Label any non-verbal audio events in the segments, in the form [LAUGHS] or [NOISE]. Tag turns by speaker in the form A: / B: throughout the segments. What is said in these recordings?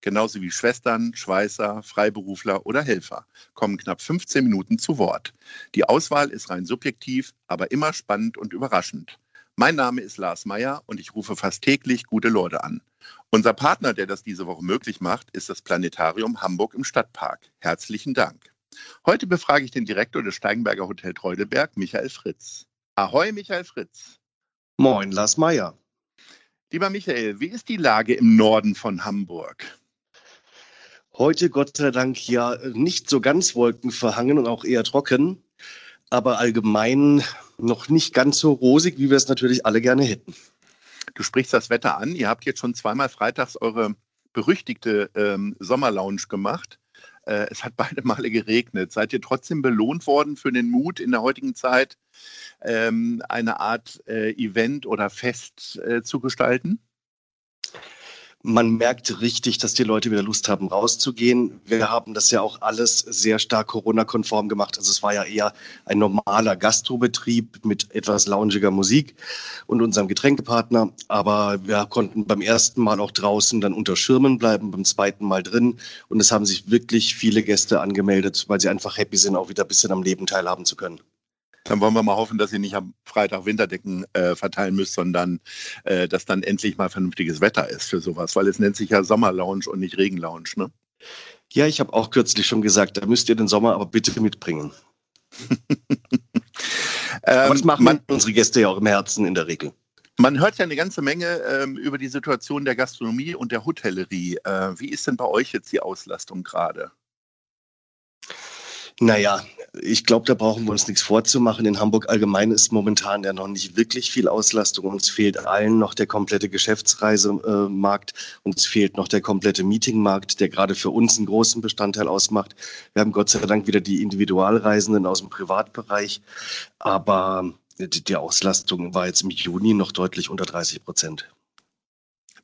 A: genauso wie Schwestern, Schweißer, Freiberufler oder Helfer, kommen knapp 15 Minuten zu Wort. Die Auswahl ist rein subjektiv, aber immer spannend und überraschend. Mein Name ist Lars Meyer und ich rufe fast täglich gute Leute an. Unser Partner, der das diese Woche möglich macht, ist das Planetarium Hamburg im Stadtpark. Herzlichen Dank. Heute befrage ich den Direktor des Steigenberger Hotel Treudelberg, Michael Fritz. Ahoi, Michael Fritz.
B: Moin, Lars Meyer.
A: Lieber Michael, wie ist die Lage im Norden von Hamburg?
B: Heute Gott sei Dank ja nicht so ganz wolkenverhangen und auch eher trocken, aber allgemein noch nicht ganz so rosig, wie wir es natürlich alle gerne hätten.
A: Du sprichst das Wetter an. Ihr habt jetzt schon zweimal freitags eure berüchtigte ähm, Sommerlounge gemacht. Äh, es hat beide Male geregnet. Seid ihr trotzdem belohnt worden für den Mut in der heutigen Zeit, ähm, eine Art äh, Event oder Fest äh, zu gestalten?
B: Man merkt richtig, dass die Leute wieder Lust haben, rauszugehen. Wir haben das ja auch alles sehr stark Corona-konform gemacht. Also es war ja eher ein normaler Gastrobetrieb mit etwas loungiger Musik und unserem Getränkepartner. Aber wir konnten beim ersten Mal auch draußen dann unter Schirmen bleiben, beim zweiten Mal drin. Und es haben sich wirklich viele Gäste angemeldet, weil sie einfach happy sind, auch wieder ein bisschen am Leben teilhaben zu können.
A: Dann wollen wir mal hoffen, dass ihr nicht am Freitag Winterdecken äh, verteilen müsst, sondern äh, dass dann endlich mal vernünftiges Wetter ist für sowas, weil es nennt sich ja Sommerlounge und nicht Regenlounge, ne?
B: Ja, ich habe auch kürzlich schon gesagt, da müsst ihr den Sommer aber bitte mitbringen. [LAUGHS] aber das ähm, machen man, unsere Gäste ja auch im Herzen in der Regel.
A: Man hört ja eine ganze Menge ähm, über die Situation der Gastronomie und der Hotellerie. Äh, wie ist denn bei euch jetzt die Auslastung gerade?
B: Naja, ich glaube, da brauchen wir uns nichts vorzumachen. In Hamburg allgemein ist momentan ja noch nicht wirklich viel Auslastung. Uns fehlt allen noch der komplette Geschäftsreisemarkt. Uns fehlt noch der komplette Meetingmarkt, der gerade für uns einen großen Bestandteil ausmacht. Wir haben Gott sei Dank wieder die Individualreisenden aus dem Privatbereich. Aber die Auslastung war jetzt im Juni noch deutlich unter 30 Prozent.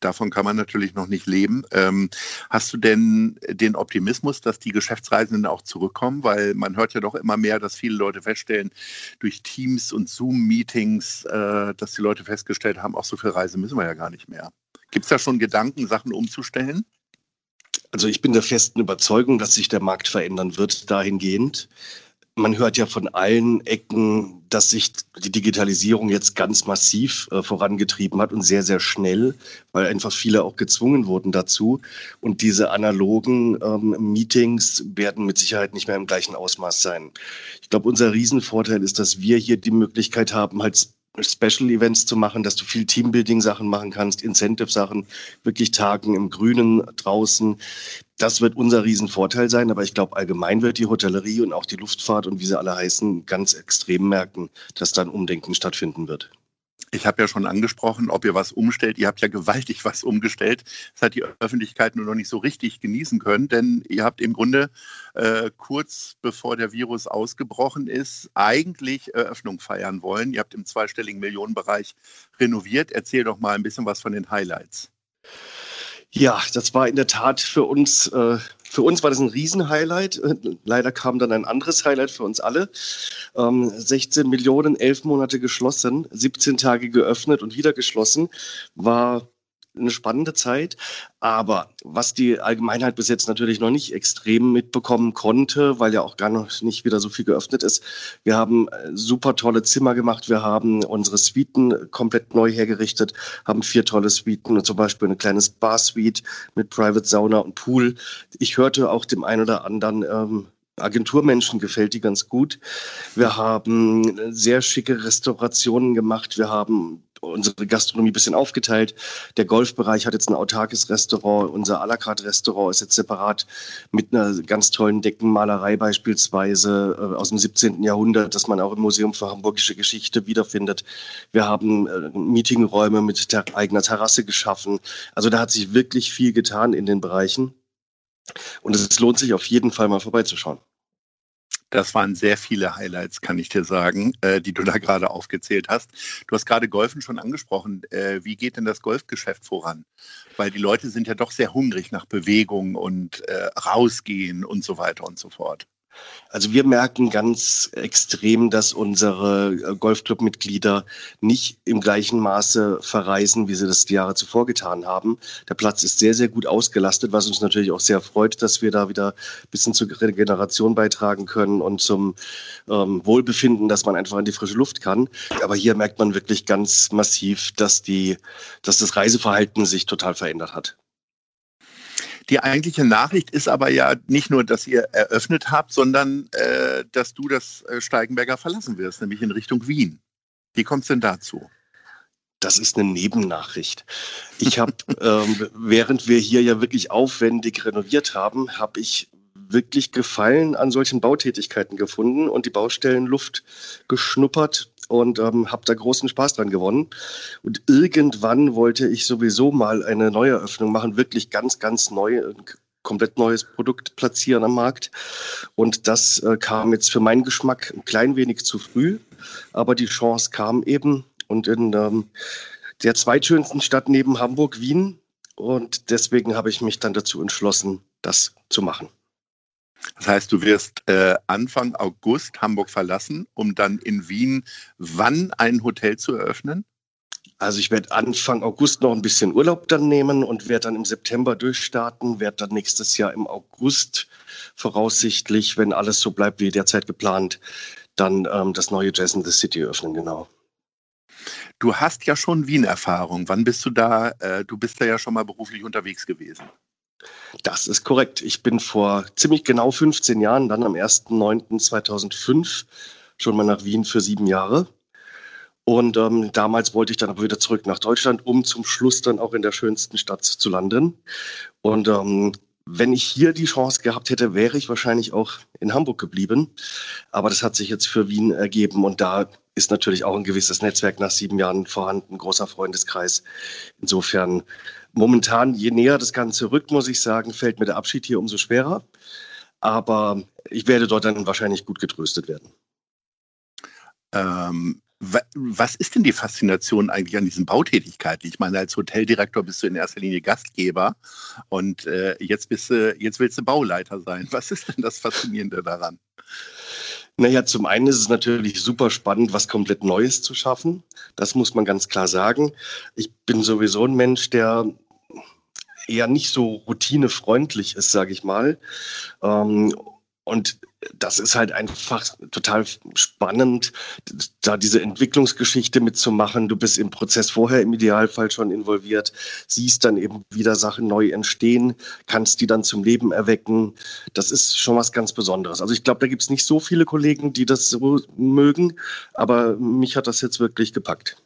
A: Davon kann man natürlich noch nicht leben. Ähm, hast du denn den Optimismus, dass die Geschäftsreisenden auch zurückkommen? Weil man hört ja doch immer mehr, dass viele Leute feststellen, durch Teams und Zoom-Meetings, äh, dass die Leute festgestellt haben, auch so viel Reise müssen wir ja gar nicht mehr. Gibt es da schon Gedanken, Sachen umzustellen?
B: Also ich bin der festen Überzeugung, dass sich der Markt verändern wird dahingehend man hört ja von allen Ecken, dass sich die Digitalisierung jetzt ganz massiv äh, vorangetrieben hat und sehr, sehr schnell, weil einfach viele auch gezwungen wurden dazu. Und diese analogen ähm, Meetings werden mit Sicherheit nicht mehr im gleichen Ausmaß sein. Ich glaube, unser Riesenvorteil ist, dass wir hier die Möglichkeit haben, halt Special Events zu machen, dass du viel Teambuilding-Sachen machen kannst, Incentive-Sachen, wirklich Tagen im Grünen draußen. Das wird unser Riesenvorteil sein, aber ich glaube, allgemein wird die Hotellerie und auch die Luftfahrt und wie sie alle heißen, ganz extrem merken, dass da ein Umdenken stattfinden wird.
A: Ich habe ja schon angesprochen, ob ihr was umstellt. Ihr habt ja gewaltig was umgestellt. Das hat die Öffentlichkeit nur noch nicht so richtig genießen können, denn ihr habt im Grunde äh, kurz bevor der Virus ausgebrochen ist, eigentlich Eröffnung feiern wollen. Ihr habt im zweistelligen Millionenbereich renoviert. Erzähl doch mal ein bisschen was von den Highlights.
B: Ja, das war in der Tat für uns, äh, für uns war das ein Riesenhighlight. Leider kam dann ein anderes Highlight für uns alle. Ähm, 16 Millionen, elf Monate geschlossen, 17 Tage geöffnet und wieder geschlossen, war eine spannende Zeit. Aber was die Allgemeinheit bis jetzt natürlich noch nicht extrem mitbekommen konnte, weil ja auch gar noch nicht wieder so viel geöffnet ist, wir haben äh, super tolle Zimmer gemacht. Wir haben unsere Suiten komplett neu hergerichtet, haben vier tolle Suiten, zum Beispiel eine kleine Spa-Suite mit Private Sauna und Pool. Ich hörte auch dem einen oder anderen, ähm, Agenturmenschen gefällt die ganz gut. Wir haben sehr schicke Restaurationen gemacht. Wir haben unsere Gastronomie ein bisschen aufgeteilt. Der Golfbereich hat jetzt ein autarkes Restaurant. Unser à la carte Restaurant ist jetzt separat mit einer ganz tollen Deckenmalerei beispielsweise äh, aus dem 17. Jahrhundert, das man auch im Museum für Hamburgische Geschichte wiederfindet. Wir haben äh, Meetingräume mit ter eigener Terrasse geschaffen. Also da hat sich wirklich viel getan in den Bereichen. Und es lohnt sich auf jeden Fall mal vorbeizuschauen.
A: Das waren sehr viele Highlights, kann ich dir sagen, äh, die du da gerade aufgezählt hast. Du hast gerade Golfen schon angesprochen. Äh, wie geht denn das Golfgeschäft voran? Weil die Leute sind ja doch sehr hungrig nach Bewegung und äh, rausgehen und so weiter und so fort.
B: Also wir merken ganz extrem, dass unsere äh, Golfclub-Mitglieder nicht im gleichen Maße verreisen, wie sie das die Jahre zuvor getan haben. Der Platz ist sehr, sehr gut ausgelastet, was uns natürlich auch sehr freut, dass wir da wieder ein bisschen zur Regeneration beitragen können und zum ähm, Wohlbefinden, dass man einfach in die frische Luft kann. Aber hier merkt man wirklich ganz massiv, dass, die, dass das Reiseverhalten sich total verändert hat.
A: Die eigentliche Nachricht ist aber ja nicht nur, dass ihr eröffnet habt, sondern äh, dass du das äh, Steigenberger verlassen wirst, nämlich in Richtung Wien. Wie kommt es denn dazu?
B: Das ist eine Nebennachricht. Ich habe, [LAUGHS] ähm, während wir hier ja wirklich aufwendig renoviert haben, habe ich wirklich Gefallen an solchen Bautätigkeiten gefunden und die Baustellenluft geschnuppert und ähm, habe da großen Spaß dran gewonnen. Und irgendwann wollte ich sowieso mal eine Neueröffnung machen, wirklich ganz, ganz neu, ein komplett neues Produkt platzieren am Markt. Und das äh, kam jetzt für meinen Geschmack ein klein wenig zu früh, aber die Chance kam eben. Und in ähm, der zweitschönsten Stadt neben Hamburg, Wien. Und deswegen habe ich mich dann dazu entschlossen, das zu machen.
A: Das heißt, du wirst äh, Anfang August Hamburg verlassen, um dann in Wien wann ein Hotel zu eröffnen?
B: Also ich werde Anfang August noch ein bisschen Urlaub dann nehmen und werde dann im September durchstarten, werde dann nächstes Jahr im August voraussichtlich, wenn alles so bleibt wie derzeit geplant, dann ähm, das neue Jazz in the City öffnen, genau.
A: Du hast ja schon Wien-Erfahrung. Wann bist du da? Äh, du bist da ja schon mal beruflich unterwegs gewesen.
B: Das ist korrekt. Ich bin vor ziemlich genau 15 Jahren, dann am 1.9.2005, schon mal nach Wien für sieben Jahre. Und ähm, damals wollte ich dann aber wieder zurück nach Deutschland, um zum Schluss dann auch in der schönsten Stadt zu landen. Und ähm, wenn ich hier die Chance gehabt hätte, wäre ich wahrscheinlich auch in Hamburg geblieben. Aber das hat sich jetzt für Wien ergeben und da ist natürlich auch ein gewisses Netzwerk nach sieben Jahren vorhanden, großer Freundeskreis. Insofern momentan, je näher das Ganze rückt, muss ich sagen, fällt mir der Abschied hier umso schwerer. Aber ich werde dort dann wahrscheinlich gut getröstet werden.
A: Ähm, was ist denn die Faszination eigentlich an diesen Bautätigkeiten? Ich meine, als Hoteldirektor bist du in erster Linie Gastgeber und äh, jetzt, bist du, jetzt willst du Bauleiter sein. Was ist denn das Faszinierende daran?
B: Naja, zum einen ist es natürlich super spannend, was komplett Neues zu schaffen. Das muss man ganz klar sagen. Ich bin sowieso ein Mensch, der eher nicht so routinefreundlich ist, sage ich mal. Ähm, und das ist halt einfach total spannend, da diese Entwicklungsgeschichte mitzumachen. Du bist im Prozess vorher im Idealfall schon involviert, siehst dann eben wieder Sachen neu entstehen, kannst die dann zum Leben erwecken. Das ist schon was ganz Besonderes. Also ich glaube, da gibt es nicht so viele Kollegen, die das so mögen, aber mich hat das jetzt wirklich gepackt.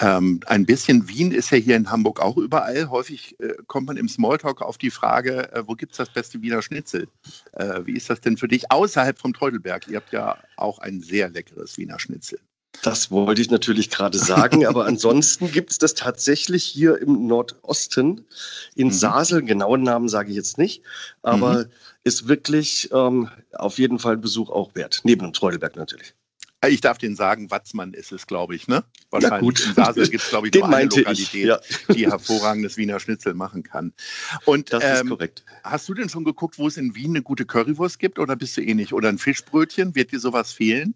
A: Ähm, ein bisschen Wien ist ja hier in Hamburg auch überall. Häufig äh, kommt man im Smalltalk auf die Frage, äh, wo gibt es das beste Wiener Schnitzel? Äh, wie ist das denn für dich außerhalb vom Teutelberg? Ihr habt ja auch ein sehr leckeres Wiener Schnitzel.
B: Das wollte ich natürlich gerade sagen, aber [LAUGHS] ansonsten gibt es das tatsächlich hier im Nordosten, in mhm. Sasel, genauen Namen sage ich jetzt nicht, aber mhm. ist wirklich ähm, auf jeden Fall ein Besuch auch wert, neben dem Treudelberg natürlich.
A: Ich darf den sagen, Watzmann ist es, glaube ich, ne? Wahrscheinlich. In Basel gibt es, glaube ich, nur eine Lokalität, ich, ja. die hervorragendes Wiener Schnitzel machen kann. Und das ähm, ist korrekt. Hast du denn schon geguckt, wo es in Wien eine gute Currywurst gibt oder bist du eh nicht? Oder ein Fischbrötchen? Wird dir sowas fehlen?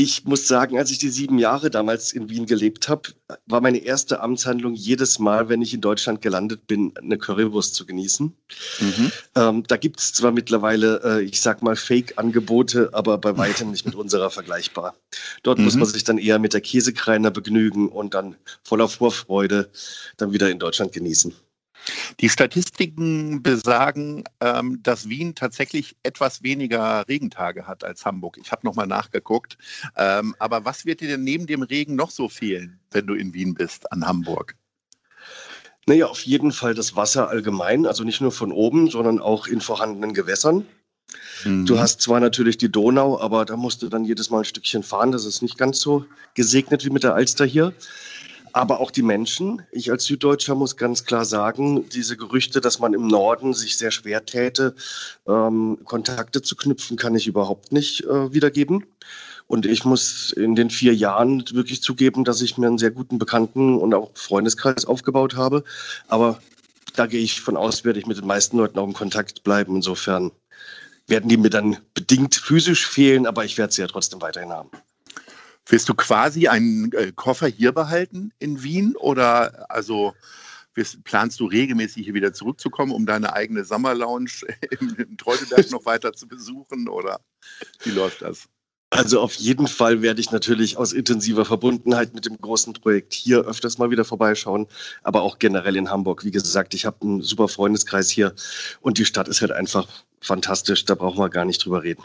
B: Ich muss sagen, als ich die sieben Jahre damals in Wien gelebt habe, war meine erste Amtshandlung jedes Mal, wenn ich in Deutschland gelandet bin, eine Currywurst zu genießen. Mhm. Ähm, da gibt es zwar mittlerweile, äh, ich sag mal, Fake-Angebote, aber bei weitem nicht mit unserer vergleichbar. Dort mhm. muss man sich dann eher mit der Käsekreiner begnügen und dann voller Vorfreude dann wieder in Deutschland genießen.
A: Die Statistiken besagen, ähm, dass Wien tatsächlich etwas weniger Regentage hat als Hamburg. Ich habe nochmal nachgeguckt. Ähm, aber was wird dir denn neben dem Regen noch so fehlen, wenn du in Wien bist, an Hamburg?
B: Naja, auf jeden Fall das Wasser allgemein, also nicht nur von oben, sondern auch in vorhandenen Gewässern. Mhm. Du hast zwar natürlich die Donau, aber da musst du dann jedes Mal ein Stückchen fahren. Das ist nicht ganz so gesegnet wie mit der Alster hier. Aber auch die Menschen. Ich als Süddeutscher muss ganz klar sagen, diese Gerüchte, dass man im Norden sich sehr schwer täte, ähm, Kontakte zu knüpfen, kann ich überhaupt nicht äh, wiedergeben. Und ich muss in den vier Jahren wirklich zugeben, dass ich mir einen sehr guten Bekannten- und auch Freundeskreis aufgebaut habe. Aber da gehe ich von aus, werde ich mit den meisten Leuten auch in Kontakt bleiben. Insofern werden die mir dann bedingt physisch fehlen, aber ich werde sie ja trotzdem weiterhin haben.
A: Willst du quasi einen äh, Koffer hier behalten in Wien oder also planst du regelmäßig hier wieder zurückzukommen, um deine eigene Summer Lounge [LAUGHS] im, im Treudeberg noch weiter zu besuchen oder wie läuft das?
B: Also auf jeden Fall werde ich natürlich aus intensiver Verbundenheit mit dem großen Projekt hier öfters mal wieder vorbeischauen, aber auch generell in Hamburg. Wie gesagt, ich habe einen super Freundeskreis hier und die Stadt ist halt einfach fantastisch, da brauchen wir gar nicht drüber reden.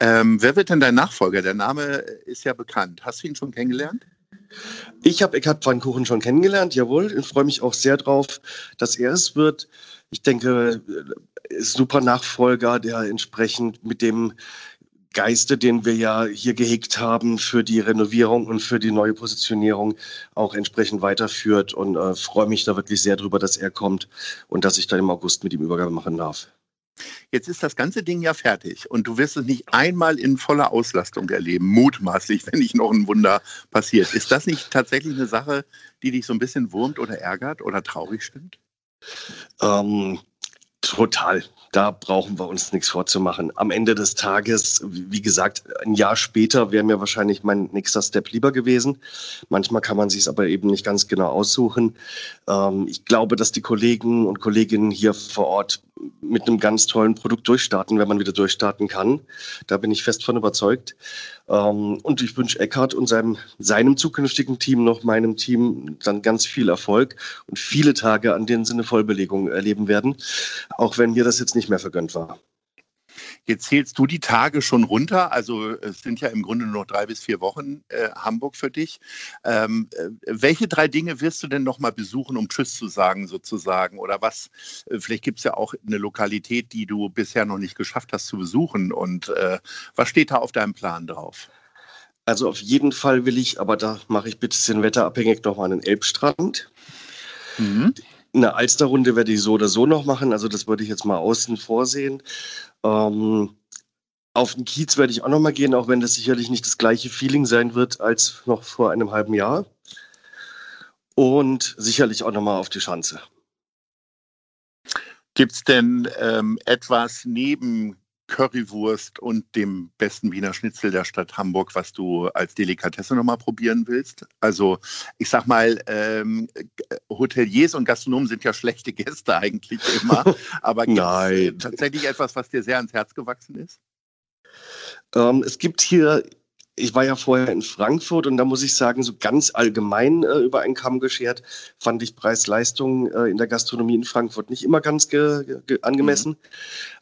A: Ähm, wer wird denn dein Nachfolger? Der Name ist ja bekannt. Hast du ihn schon kennengelernt?
B: Ich habe Eckhard Pfannkuchen schon kennengelernt, jawohl. Ich freue mich auch sehr drauf, dass er es wird. Ich denke, super Nachfolger, der entsprechend mit dem Geiste, den wir ja hier gehegt haben für die Renovierung und für die neue Positionierung, auch entsprechend weiterführt und äh, freue mich da wirklich sehr drüber, dass er kommt und dass ich dann im August mit ihm Übergabe machen darf.
A: Jetzt ist das ganze Ding ja fertig und du wirst es nicht einmal in voller Auslastung erleben, mutmaßlich, [LAUGHS] wenn nicht noch ein Wunder passiert. Ist das nicht tatsächlich eine Sache, die dich so ein bisschen wurmt oder ärgert oder traurig stimmt?
B: Ähm, total da brauchen wir uns nichts vorzumachen. Am Ende des Tages, wie gesagt, ein Jahr später wäre mir wahrscheinlich mein nächster Step lieber gewesen. Manchmal kann man sich es aber eben nicht ganz genau aussuchen. Ähm, ich glaube, dass die Kollegen und Kolleginnen hier vor Ort mit einem ganz tollen Produkt durchstarten, wenn man wieder durchstarten kann. Da bin ich fest von überzeugt. Ähm, und ich wünsche Eckhard und seinem, seinem zukünftigen Team noch meinem Team dann ganz viel Erfolg und viele Tage, an denen sie eine Vollbelegung erleben werden, auch wenn mir das jetzt nicht mehr vergönnt war.
A: Jetzt zählst du die Tage schon runter. Also es sind ja im Grunde nur noch drei bis vier Wochen äh, Hamburg für dich. Ähm, äh, welche drei Dinge wirst du denn noch mal besuchen, um Tschüss zu sagen sozusagen? Oder was? Äh, vielleicht gibt es ja auch eine Lokalität, die du bisher noch nicht geschafft hast zu besuchen. Und äh, was steht da auf deinem Plan drauf?
B: Also auf jeden Fall will ich, aber da mache ich bitte den wetterabhängig noch mal einen Elbstrand. Mhm. Eine Alsterrunde werde ich so oder so noch machen, also das würde ich jetzt mal außen vorsehen. Ähm, auf den Kiez werde ich auch noch mal gehen, auch wenn das sicherlich nicht das gleiche Feeling sein wird als noch vor einem halben Jahr. Und sicherlich auch noch mal auf die Schanze.
A: Gibt es denn ähm, etwas neben Currywurst und dem besten Wiener Schnitzel der Stadt Hamburg, was du als Delikatesse nochmal probieren willst? Also ich sag mal, ähm, Hoteliers und Gastronomen sind ja schlechte Gäste eigentlich immer, [LAUGHS] aber gibt es tatsächlich etwas, was dir sehr ans Herz gewachsen ist?
B: Ähm, es gibt hier ich war ja vorher in Frankfurt und da muss ich sagen, so ganz allgemein äh, über einen Kamm geschert, fand ich Preis-Leistung äh, in der Gastronomie in Frankfurt nicht immer ganz angemessen. Mhm.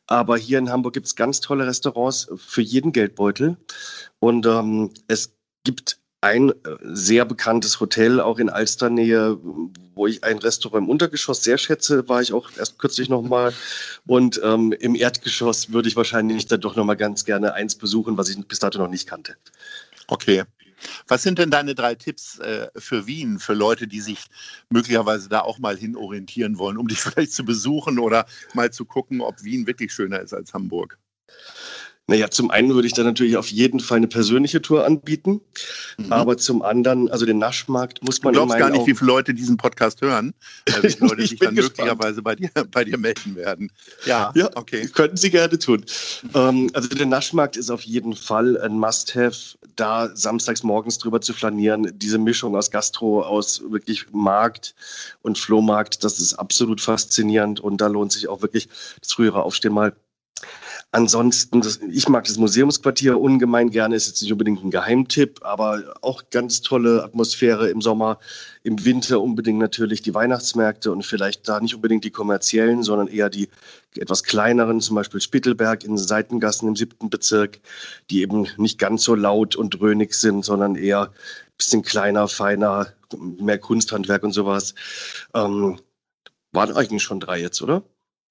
B: Aber hier in Hamburg gibt es ganz tolle Restaurants für jeden Geldbeutel. Und ähm, es gibt ein äh, sehr bekanntes Hotel, auch in Alsternähe, wo ich ein Restaurant im Untergeschoss sehr schätze, war ich auch erst kürzlich nochmal. Und ähm, im Erdgeschoss würde ich wahrscheinlich dann doch nochmal ganz gerne eins besuchen, was ich bis dato noch nicht kannte.
A: Okay. Was sind denn deine drei Tipps äh, für Wien, für Leute, die sich möglicherweise da auch mal hin orientieren wollen, um dich [LAUGHS] vielleicht zu besuchen oder mal zu gucken, ob Wien wirklich schöner ist als Hamburg?
B: Naja, zum einen würde ich da natürlich auf jeden Fall eine persönliche Tour anbieten. Mhm. Aber zum anderen, also den Naschmarkt muss man.
A: Du glaubst gar nicht, Augen wie viele Leute diesen Podcast hören, äh, wie viele [LAUGHS] Leute sich dann gespannt. möglicherweise bei dir, bei dir melden werden.
B: Ja, ja okay. Könnten Sie gerne tun. Ähm, also der Naschmarkt ist auf jeden Fall ein Must-Have, da samstags morgens drüber zu flanieren. Diese Mischung aus Gastro, aus wirklich Markt und Flohmarkt, das ist absolut faszinierend und da lohnt sich auch wirklich das frühere Aufstehen mal Ansonsten, das, ich mag das Museumsquartier ungemein gerne, ist jetzt nicht unbedingt ein Geheimtipp, aber auch ganz tolle Atmosphäre im Sommer, im Winter unbedingt natürlich die Weihnachtsmärkte und vielleicht da nicht unbedingt die kommerziellen, sondern eher die etwas kleineren, zum Beispiel Spittelberg in Seitengassen im siebten Bezirk, die eben nicht ganz so laut und dröhnig sind, sondern eher ein bisschen kleiner, feiner, mehr Kunsthandwerk und sowas. Ähm, waren eigentlich schon drei jetzt, oder?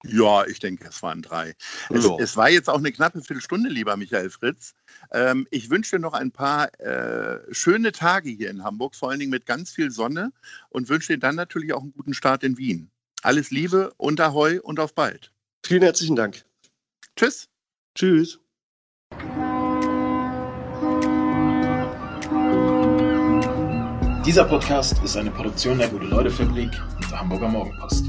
A: Ja, ich denke, es waren drei. Es,
B: Ja.
A: es war jetzt auch eine knappe Viertelstunde, lieber Michael Fritz. Ähm, ich wünsche dir noch ein paar äh, schöne Tage hier in Hamburg, vor allen Dingen mit ganz viel Sonne und wünsche dir dann natürlich auch einen guten Start in Wien. Alles Liebe und Ahoi und auf bald.
B: Vielen herzlichen Dank.
A: Tschüss.
B: Tschüss.
C: Dieser Podcast ist eine Produktion der Gute-Leute-Fabrik und der Hamburger Morgenpost.